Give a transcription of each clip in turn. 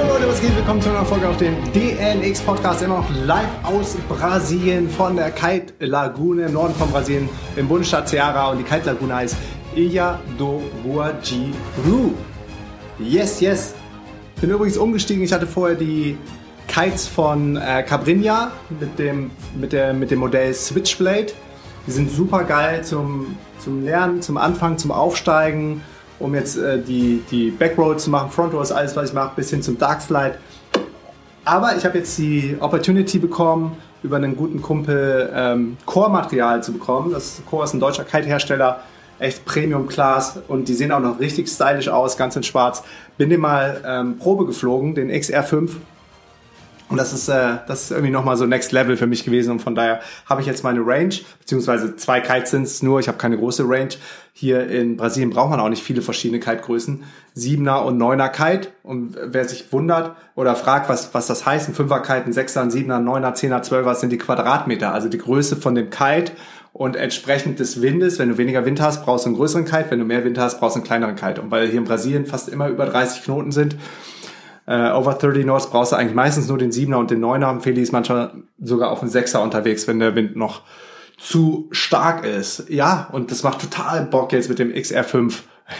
Jo Leute, was geht? Willkommen zu einer Folge auf dem DNX Podcast, immer noch live aus Brasilien von der Kite Lagune im Norden von Brasilien im Bundesstaat Ceará und die Kite Lagune heißt Ilha do Guajiru. Yes, yes. Bin übrigens umgestiegen. Ich hatte vorher die Kites von äh, Cabrinha mit dem, mit, der, mit dem Modell Switchblade. Die sind super geil zum, zum Lernen, zum Anfangen, zum Aufsteigen um jetzt äh, die, die Backroad zu machen. Frontrow ist alles, was ich mache, bis hin zum Darkslide. Aber ich habe jetzt die Opportunity bekommen, über einen guten Kumpel ähm, Core-Material zu bekommen. Das Core ist ein deutscher Kite-Hersteller, echt Premium-Class und die sehen auch noch richtig stylisch aus, ganz in schwarz. Bin den mal ähm, Probe geflogen, den XR5 und das ist, äh, das ist irgendwie nochmal so Next Level für mich gewesen. Und von daher habe ich jetzt meine Range, beziehungsweise zwei Kites sind nur. Ich habe keine große Range. Hier in Brasilien braucht man auch nicht viele verschiedene Kite-Größen. Siebener und Neuner Kite. Und wer sich wundert oder fragt, was, was das heißt, ein Fünfer Kite, ein Sechser, ein Siebener, ein Neuner, Zehner, Zwölfer, sind die Quadratmeter. Also die Größe von dem Kite und entsprechend des Windes. Wenn du weniger Wind hast, brauchst du einen größeren Kite. Wenn du mehr Wind hast, brauchst du einen kleineren Kite. Und weil hier in Brasilien fast immer über 30 Knoten sind, äh, over 30 Knots brauchst du eigentlich meistens nur den 7er und den 9er. Feli ist manchmal sogar auf den 6er unterwegs, wenn der Wind noch zu stark ist. Ja, und das macht total Bock jetzt mit dem XR5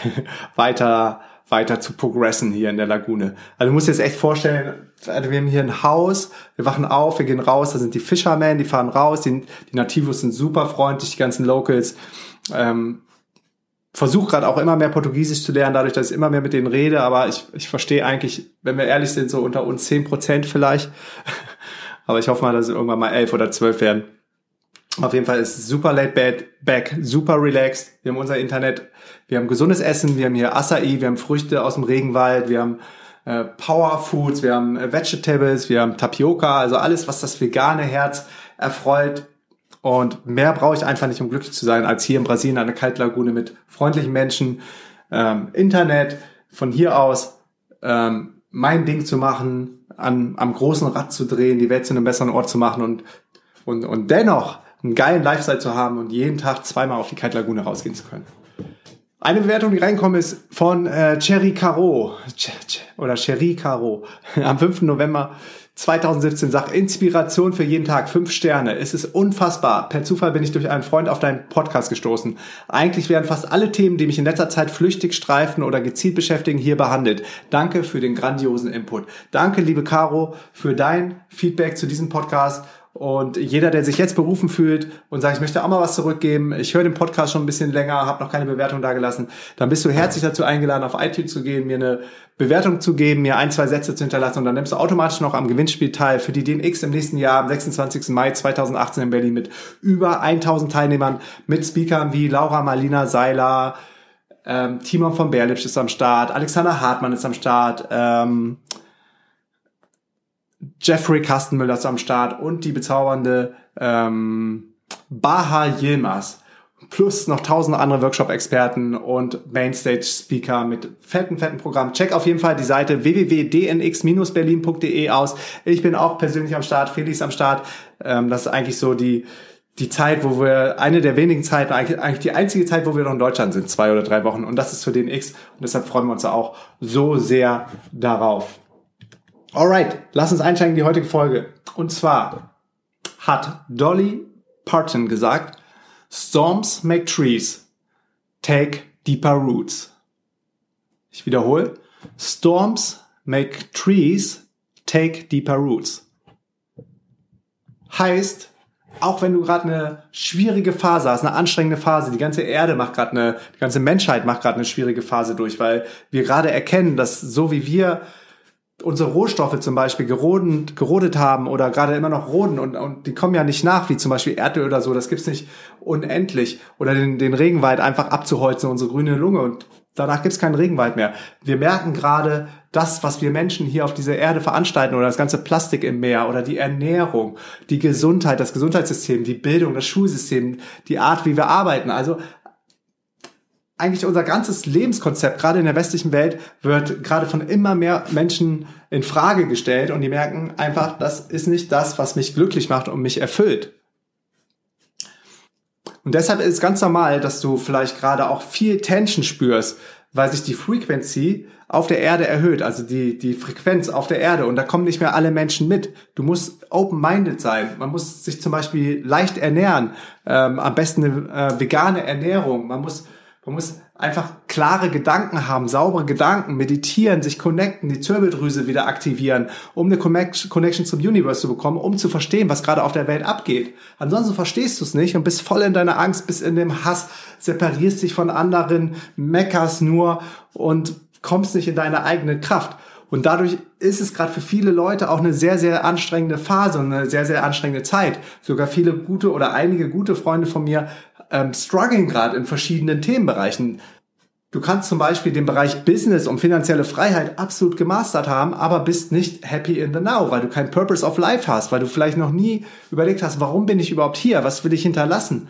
weiter weiter zu progressen hier in der Lagune. Also du musst dir jetzt echt vorstellen, also wir haben hier ein Haus, wir wachen auf, wir gehen raus, da sind die Fishermen, die fahren raus, die, die Nativos sind super freundlich, die ganzen Locals. Ähm, versuche gerade auch immer mehr Portugiesisch zu lernen, dadurch, dass ich immer mehr mit denen rede, aber ich, ich verstehe eigentlich, wenn wir ehrlich sind, so unter uns zehn Prozent vielleicht. aber ich hoffe mal, dass es irgendwann mal elf oder zwölf werden. Auf jeden Fall ist super laid back, super relaxed. Wir haben unser Internet, wir haben gesundes Essen, wir haben hier Acai, wir haben Früchte aus dem Regenwald, wir haben äh, Power Foods, wir haben äh, Vegetables, wir haben Tapioca, also alles, was das vegane Herz erfreut, und mehr brauche ich einfach nicht, um glücklich zu sein, als hier in Brasilien eine Kaltlagune mit freundlichen Menschen, ähm, Internet, von hier aus ähm, mein Ding zu machen, an, am großen Rad zu drehen, die Welt zu einem besseren Ort zu machen und, und, und dennoch einen geilen Lifestyle zu haben und jeden Tag zweimal auf die Kaltlagune rausgehen zu können. Eine Bewertung, die reinkommt, ist von äh, Cherry Caro oder Cherry Caro am 5. November 2017 sagt Inspiration für jeden Tag, fünf Sterne. Es ist unfassbar. Per Zufall bin ich durch einen Freund auf deinen Podcast gestoßen. Eigentlich werden fast alle Themen, die mich in letzter Zeit flüchtig streifen oder gezielt beschäftigen, hier behandelt. Danke für den grandiosen Input. Danke, liebe Caro, für dein Feedback zu diesem Podcast und jeder, der sich jetzt berufen fühlt und sagt, ich möchte auch mal was zurückgeben, ich höre den Podcast schon ein bisschen länger, habe noch keine Bewertung da gelassen, dann bist du herzlich dazu eingeladen, auf iTunes zu gehen, mir eine Bewertung zu geben, mir ein, zwei Sätze zu hinterlassen und dann nimmst du automatisch noch am Gewinnspiel teil für die DNX im nächsten Jahr, am 26. Mai 2018 in Berlin mit über 1000 Teilnehmern, mit Speakern wie Laura Marlina Seiler, ähm, Timon von Berlipsch ist am Start, Alexander Hartmann ist am Start, ähm, Jeffrey Kastenmüller ist am Start und die bezaubernde ähm, Baha Yilmaz. Plus noch tausend andere Workshop-Experten und Mainstage-Speaker mit fetten, fetten Programm. Check auf jeden Fall die Seite www.dnx-berlin.de aus. Ich bin auch persönlich am Start, Felix am Start. Ähm, das ist eigentlich so die, die Zeit, wo wir, eine der wenigen Zeiten, eigentlich die einzige Zeit, wo wir noch in Deutschland sind, zwei oder drei Wochen. Und das ist für DNX. Und deshalb freuen wir uns auch so sehr darauf. Alright, lass uns einsteigen in die heutige Folge. Und zwar hat Dolly Parton gesagt, Storms make trees, take deeper roots. Ich wiederhole, Storms make trees, take deeper roots. Heißt, auch wenn du gerade eine schwierige Phase hast, eine anstrengende Phase, die ganze Erde macht gerade eine, die ganze Menschheit macht gerade eine schwierige Phase durch, weil wir gerade erkennen, dass so wie wir unsere Rohstoffe zum Beispiel gerodet, gerodet haben oder gerade immer noch roden und, und die kommen ja nicht nach, wie zum Beispiel Erdöl oder so, das gibt's nicht unendlich. Oder den, den Regenwald einfach abzuholzen, unsere grüne Lunge und danach gibt's keinen Regenwald mehr. Wir merken gerade, das, was wir Menschen hier auf dieser Erde veranstalten oder das ganze Plastik im Meer oder die Ernährung, die Gesundheit, das Gesundheitssystem, die Bildung, das Schulsystem, die Art, wie wir arbeiten. Also eigentlich unser ganzes Lebenskonzept, gerade in der westlichen Welt, wird gerade von immer mehr Menschen in Frage gestellt und die merken einfach, das ist nicht das, was mich glücklich macht und mich erfüllt. Und deshalb ist es ganz normal, dass du vielleicht gerade auch viel Tension spürst, weil sich die Frequency auf der Erde erhöht, also die, die Frequenz auf der Erde und da kommen nicht mehr alle Menschen mit. Du musst open-minded sein. Man muss sich zum Beispiel leicht ernähren, ähm, am besten eine äh, vegane Ernährung. Man muss, man muss einfach klare Gedanken haben, saubere Gedanken, meditieren, sich connecten, die Zirbeldrüse wieder aktivieren, um eine Connection zum Universe zu bekommen, um zu verstehen, was gerade auf der Welt abgeht. Ansonsten verstehst du es nicht und bist voll in deiner Angst, bist in dem Hass, separierst dich von anderen, meckerst nur und kommst nicht in deine eigene Kraft. Und dadurch ist es gerade für viele Leute auch eine sehr, sehr anstrengende Phase und eine sehr, sehr anstrengende Zeit. Sogar viele gute oder einige gute Freunde von mir ähm, strugglen gerade in verschiedenen Themenbereichen. Du kannst zum Beispiel den Bereich Business und finanzielle Freiheit absolut gemastert haben, aber bist nicht happy in the now, weil du keinen Purpose of Life hast, weil du vielleicht noch nie überlegt hast, warum bin ich überhaupt hier? Was will ich hinterlassen?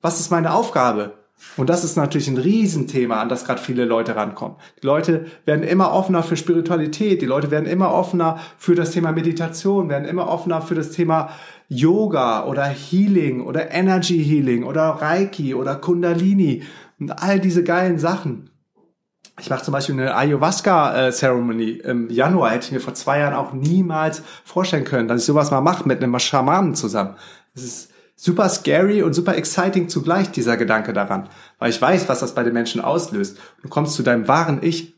Was ist meine Aufgabe? Und das ist natürlich ein Riesenthema, an das gerade viele Leute rankommen. Die Leute werden immer offener für Spiritualität, die Leute werden immer offener für das Thema Meditation, werden immer offener für das Thema Yoga oder Healing oder Energy Healing oder Reiki oder Kundalini und all diese geilen Sachen. Ich mache zum Beispiel eine Ayahuasca-Ceremony im Januar. Hätte ich mir vor zwei Jahren auch niemals vorstellen können, dass ich sowas mal mache mit einem Schamanen zusammen. Das ist super scary und super exciting zugleich, dieser Gedanke daran. Weil ich weiß, was das bei den Menschen auslöst. Du kommst zu deinem wahren Ich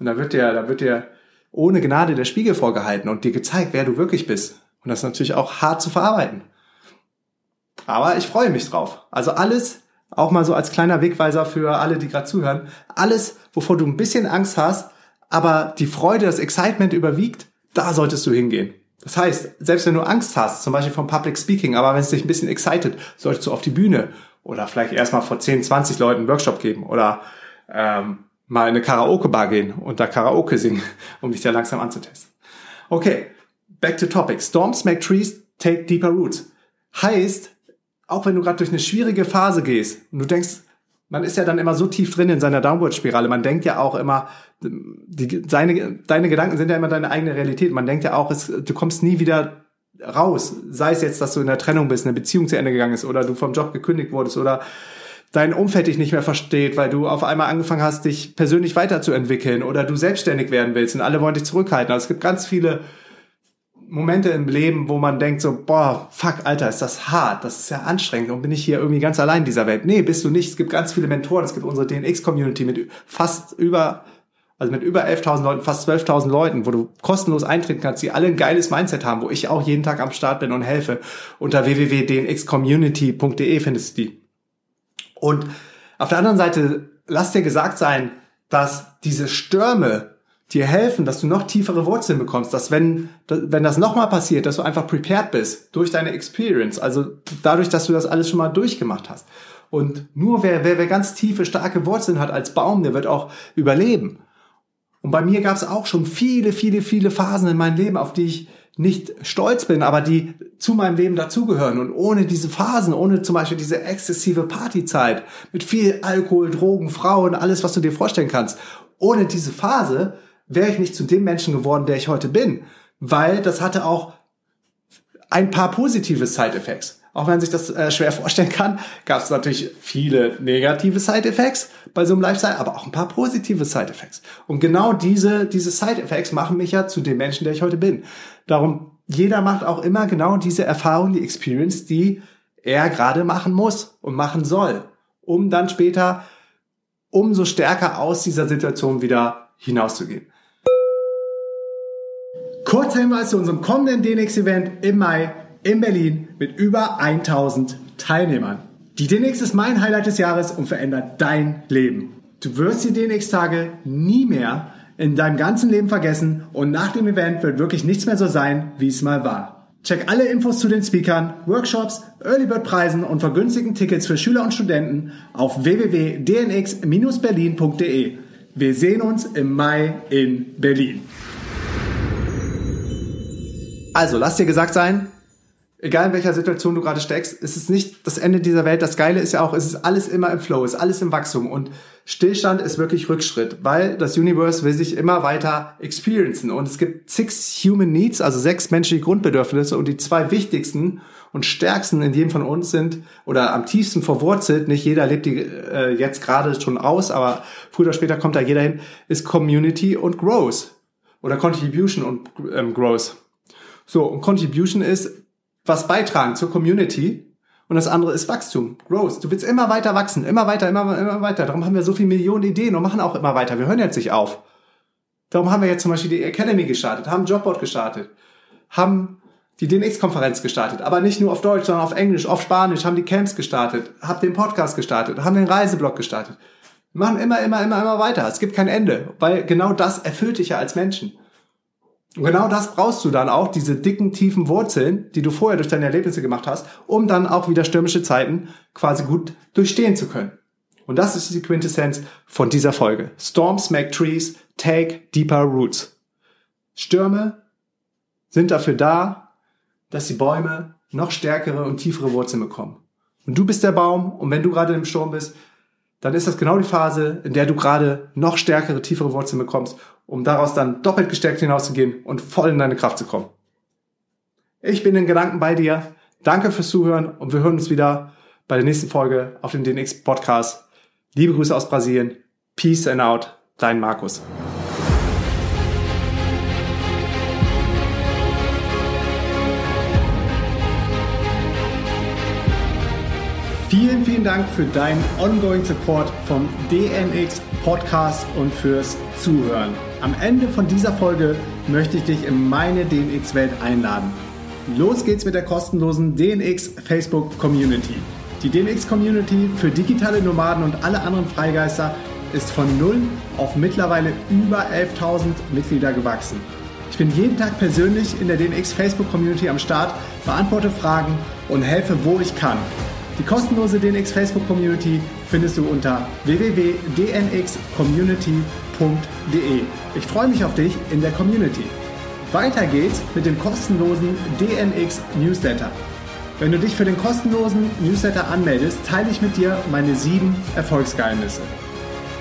und da wird dir, da wird dir ohne Gnade der Spiegel vorgehalten und dir gezeigt, wer du wirklich bist. Und das ist natürlich auch hart zu verarbeiten. Aber ich freue mich drauf. Also alles, auch mal so als kleiner Wegweiser für alle, die gerade zuhören, alles, wovor du ein bisschen Angst hast, aber die Freude, das Excitement überwiegt, da solltest du hingehen. Das heißt, selbst wenn du Angst hast, zum Beispiel vom Public Speaking, aber wenn es dich ein bisschen excited, solltest du auf die Bühne oder vielleicht erstmal vor 10, 20 Leuten einen Workshop geben oder ähm, mal in eine Karaoke-Bar gehen und da Karaoke singen, um dich da langsam anzutesten. Okay, back to topic. Storms make trees take deeper roots. Heißt, auch wenn du gerade durch eine schwierige Phase gehst und du denkst, man ist ja dann immer so tief drin in seiner Downward-Spirale. Man denkt ja auch immer, die, seine, deine Gedanken sind ja immer deine eigene Realität. Man denkt ja auch, es, du kommst nie wieder raus. Sei es jetzt, dass du in der Trennung bist, eine Beziehung zu Ende gegangen ist oder du vom Job gekündigt wurdest oder dein Umfeld dich nicht mehr versteht, weil du auf einmal angefangen hast, dich persönlich weiterzuentwickeln oder du selbstständig werden willst und alle wollen dich zurückhalten. Also es gibt ganz viele Momente im Leben, wo man denkt so, boah, fuck, Alter, ist das hart, das ist ja anstrengend und bin ich hier irgendwie ganz allein in dieser Welt. Nee, bist du nicht. Es gibt ganz viele Mentoren, es gibt unsere DNX-Community mit fast über, also mit über 11.000 Leuten, fast 12.000 Leuten, wo du kostenlos eintreten kannst, die alle ein geiles Mindset haben, wo ich auch jeden Tag am Start bin und helfe. Unter www.dnxcommunity.de findest du die. Und auf der anderen Seite, lass dir gesagt sein, dass diese Stürme, dir helfen, dass du noch tiefere Wurzeln bekommst, dass wenn, wenn das nochmal passiert, dass du einfach prepared bist durch deine Experience, also dadurch, dass du das alles schon mal durchgemacht hast. Und nur wer, wer, wer ganz tiefe, starke Wurzeln hat als Baum, der wird auch überleben. Und bei mir gab es auch schon viele, viele, viele Phasen in meinem Leben, auf die ich nicht stolz bin, aber die zu meinem Leben dazugehören. Und ohne diese Phasen, ohne zum Beispiel diese exzessive Partyzeit mit viel Alkohol, Drogen, Frauen, alles, was du dir vorstellen kannst, ohne diese Phase wäre ich nicht zu dem Menschen geworden, der ich heute bin. Weil das hatte auch ein paar positive Side-Effects. Auch wenn man sich das äh, schwer vorstellen kann, gab es natürlich viele negative Side-Effects bei so einem Lifestyle, aber auch ein paar positive Side-Effects. Und genau diese, diese Side-Effects machen mich ja zu dem Menschen, der ich heute bin. Darum, jeder macht auch immer genau diese Erfahrung, die Experience, die er gerade machen muss und machen soll, um dann später umso stärker aus dieser Situation wieder hinauszugehen. Kurzer Hinweis zu unserem kommenden DNX-Event im Mai in Berlin mit über 1000 Teilnehmern. Die DNX ist mein Highlight des Jahres und verändert dein Leben. Du wirst die DNX-Tage nie mehr in deinem ganzen Leben vergessen und nach dem Event wird wirklich nichts mehr so sein, wie es mal war. Check alle Infos zu den Speakern, Workshops, Early Bird Preisen und vergünstigten Tickets für Schüler und Studenten auf www.dnx-berlin.de. Wir sehen uns im Mai in Berlin. Also, lass dir gesagt sein, egal in welcher Situation du gerade steckst, ist es nicht das Ende dieser Welt. Das Geile ist ja auch, es ist alles immer im Flow, es ist alles im Wachstum und Stillstand ist wirklich Rückschritt, weil das Universe will sich immer weiter experiencen und es gibt six Human Needs, also sechs menschliche Grundbedürfnisse und die zwei wichtigsten und stärksten in jedem von uns sind oder am tiefsten verwurzelt, nicht jeder lebt die äh, jetzt gerade schon aus, aber früher oder später kommt da jeder hin, ist Community und Growth oder Contribution und ähm, Growth. So, und Contribution ist was beitragen zur Community. Und das andere ist Wachstum, Growth. Du willst immer weiter wachsen, immer weiter, immer, immer weiter. Darum haben wir so viele Millionen Ideen und machen auch immer weiter. Wir hören jetzt nicht auf. Darum haben wir jetzt zum Beispiel die Academy gestartet, haben Jobboard gestartet, haben die DNX-Konferenz gestartet, aber nicht nur auf Deutsch, sondern auf Englisch, auf Spanisch, haben die Camps gestartet, haben den Podcast gestartet, haben den Reiseblog gestartet. Wir machen immer, immer, immer, immer weiter. Es gibt kein Ende, weil genau das erfüllt dich ja als Menschen. Und genau das brauchst du dann auch, diese dicken, tiefen Wurzeln, die du vorher durch deine Erlebnisse gemacht hast, um dann auch wieder stürmische Zeiten quasi gut durchstehen zu können. Und das ist die Quintessenz von dieser Folge. Storms make trees, take deeper roots. Stürme sind dafür da, dass die Bäume noch stärkere und tiefere Wurzeln bekommen. Und du bist der Baum und wenn du gerade im Sturm bist, dann ist das genau die Phase, in der du gerade noch stärkere, tiefere Wurzeln bekommst um daraus dann doppelt gestärkt hinauszugehen und voll in deine Kraft zu kommen. Ich bin in Gedanken bei dir. Danke fürs Zuhören und wir hören uns wieder bei der nächsten Folge auf dem DNX Podcast. Liebe Grüße aus Brasilien. Peace and out. Dein Markus. Vielen, vielen Dank für deinen ongoing Support vom DNX Podcast und fürs Zuhören. Am Ende von dieser Folge möchte ich dich in meine DNX-Welt einladen. Los geht's mit der kostenlosen DNX Facebook Community. Die DNX Community für digitale Nomaden und alle anderen Freigeister ist von null auf mittlerweile über 11.000 Mitglieder gewachsen. Ich bin jeden Tag persönlich in der DNX Facebook Community am Start, beantworte Fragen und helfe, wo ich kann. Die kostenlose DNX Facebook Community findest du unter www.dnxcommunity.de. Ich freue mich auf dich in der Community. Weiter geht's mit dem kostenlosen DNX Newsletter. Wenn du dich für den kostenlosen Newsletter anmeldest, teile ich mit dir meine sieben Erfolgsgeheimnisse.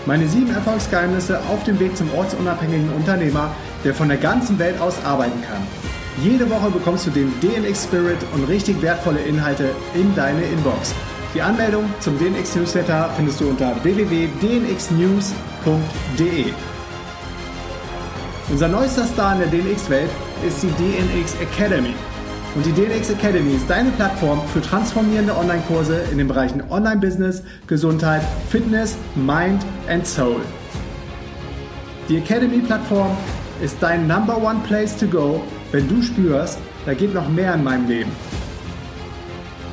Meine sieben Erfolgsgeheimnisse auf dem Weg zum ortsunabhängigen Unternehmer, der von der ganzen Welt aus arbeiten kann. Jede Woche bekommst du den DNX Spirit und richtig wertvolle Inhalte in deine Inbox. Die Anmeldung zum DNX Newsletter findest du unter www.dnxnews.de. Unser neuester Star in der DNX-Welt ist die DNX Academy. Und die DNX Academy ist deine Plattform für transformierende Online-Kurse in den Bereichen Online-Business, Gesundheit, Fitness, Mind and Soul. Die Academy-Plattform ist dein Number One Place to Go wenn du spürst, da geht noch mehr in meinem Leben.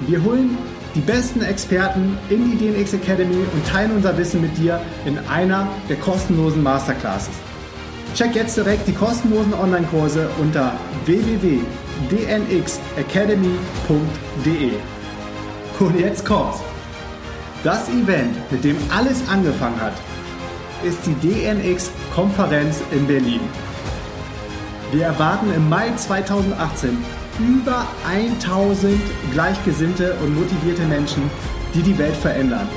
Wir holen die besten Experten in die DNX Academy und teilen unser Wissen mit dir in einer der kostenlosen Masterclasses. Check jetzt direkt die kostenlosen Online-Kurse unter www.dnxacademy.de. Und jetzt kommt's. Das Event, mit dem alles angefangen hat, ist die DNX-Konferenz in Berlin. Wir erwarten im Mai 2018 über 1000 gleichgesinnte und motivierte Menschen, die die Welt verändern.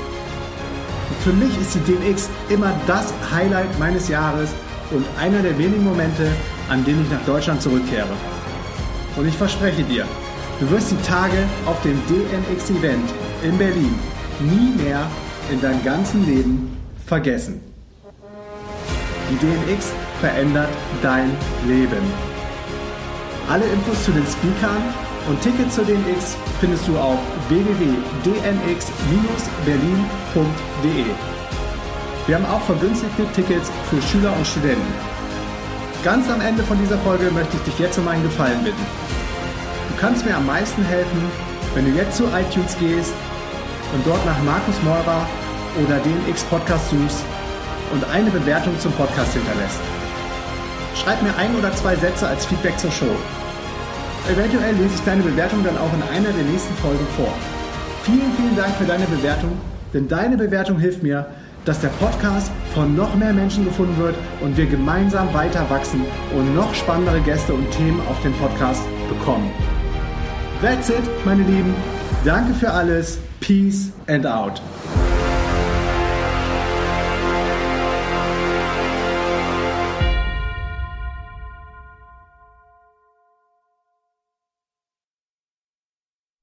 Für mich ist die DNX immer das Highlight meines Jahres und einer der wenigen Momente, an denen ich nach Deutschland zurückkehre. Und ich verspreche dir, du wirst die Tage auf dem DNX-Event in Berlin nie mehr in deinem ganzen Leben vergessen. Die DNX verändert dein Leben. Alle Infos zu den Speakern und Tickets zu DNX findest du auf www.dnx-berlin.de. Wir haben auch vergünstigte Tickets für Schüler und Studenten. Ganz am Ende von dieser Folge möchte ich dich jetzt um einen Gefallen bitten. Du kannst mir am meisten helfen, wenn du jetzt zu iTunes gehst und dort nach Markus Meurer oder DNX Podcast suchst und eine Bewertung zum Podcast hinterlässt. Schreib mir ein oder zwei Sätze als Feedback zur Show. Eventuell lese ich deine Bewertung dann auch in einer der nächsten Folgen vor. Vielen, vielen Dank für deine Bewertung, denn deine Bewertung hilft mir, dass der Podcast von noch mehr Menschen gefunden wird und wir gemeinsam weiter wachsen und noch spannendere Gäste und Themen auf dem Podcast bekommen. That's it, meine Lieben. Danke für alles. Peace and out.